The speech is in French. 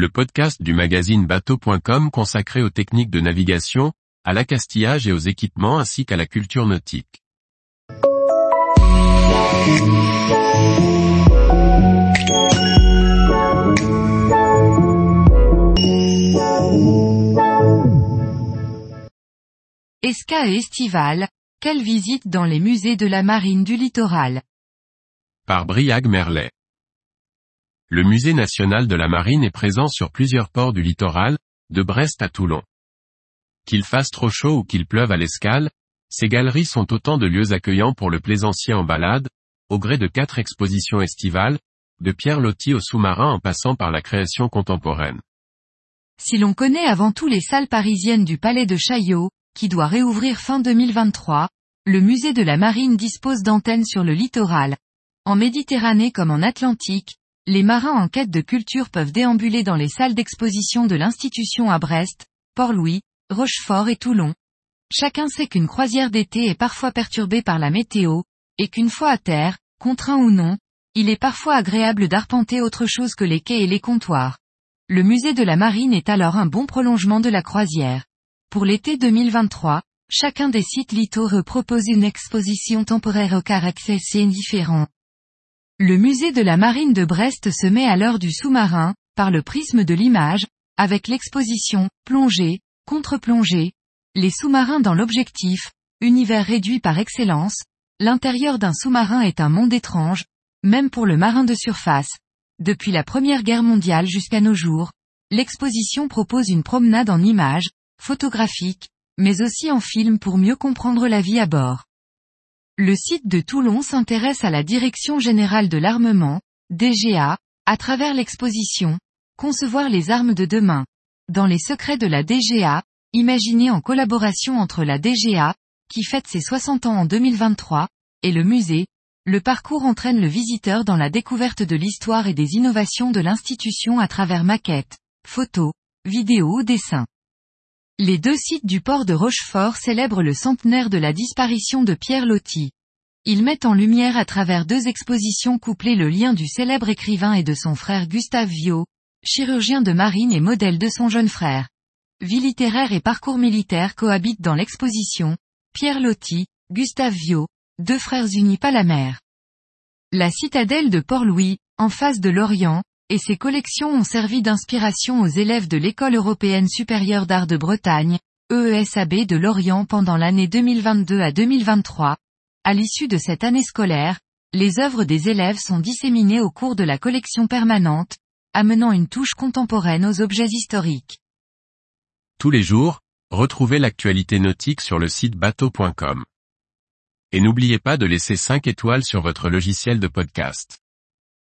le podcast du magazine bateau.com consacré aux techniques de navigation, à l'accastillage et aux équipements ainsi qu'à la culture nautique. Esca et estival, quelle visite dans les musées de la marine du littoral? Par Briag Merlet. Le musée national de la marine est présent sur plusieurs ports du littoral, de Brest à Toulon. Qu'il fasse trop chaud ou qu'il pleuve à l'escale, ces galeries sont autant de lieux accueillants pour le plaisancier en balade, au gré de quatre expositions estivales, de Pierre Loti au sous-marin en passant par la création contemporaine. Si l'on connaît avant tout les salles parisiennes du Palais de Chaillot, qui doit réouvrir fin 2023, le musée de la marine dispose d'antennes sur le littoral. En Méditerranée comme en Atlantique, les marins en quête de culture peuvent déambuler dans les salles d'exposition de l'institution à Brest, Port-Louis, Rochefort et Toulon. Chacun sait qu'une croisière d'été est parfois perturbée par la météo, et qu'une fois à terre, contraint ou non, il est parfois agréable d'arpenter autre chose que les quais et les comptoirs. Le musée de la marine est alors un bon prolongement de la croisière. Pour l'été 2023, chacun des sites littoraux propose une exposition temporaire au caractère différent. Le musée de la marine de Brest se met à l'heure du sous-marin, par le prisme de l'image, avec l'exposition, plongée, contre-plongée, les sous-marins dans l'objectif, univers réduit par excellence, l'intérieur d'un sous-marin est un monde étrange, même pour le marin de surface. Depuis la Première Guerre mondiale jusqu'à nos jours, l'exposition propose une promenade en images, photographiques, mais aussi en film pour mieux comprendre la vie à bord. Le site de Toulon s'intéresse à la Direction Générale de l'Armement, DGA, à travers l'exposition, Concevoir les armes de demain. Dans les secrets de la DGA, imaginé en collaboration entre la DGA, qui fête ses 60 ans en 2023, et le musée, le parcours entraîne le visiteur dans la découverte de l'histoire et des innovations de l'institution à travers maquettes, photos, vidéos ou dessins. Les deux sites du port de Rochefort célèbrent le centenaire de la disparition de Pierre Loti. Ils mettent en lumière à travers deux expositions couplées le lien du célèbre écrivain et de son frère Gustave Viau, chirurgien de marine et modèle de son jeune frère. Vie littéraire et parcours militaire cohabitent dans l'exposition, Pierre Loti, Gustave Viau, deux frères unis pas la mer. La citadelle de Port-Louis, en face de l'Orient, et ses collections ont servi d'inspiration aux élèves de l'École européenne supérieure d'art de Bretagne, EESAB de Lorient pendant l'année 2022 à 2023. À l'issue de cette année scolaire, les œuvres des élèves sont disséminées au cours de la collection permanente, amenant une touche contemporaine aux objets historiques. Tous les jours, retrouvez l'actualité nautique sur le site bateau.com. Et n'oubliez pas de laisser 5 étoiles sur votre logiciel de podcast.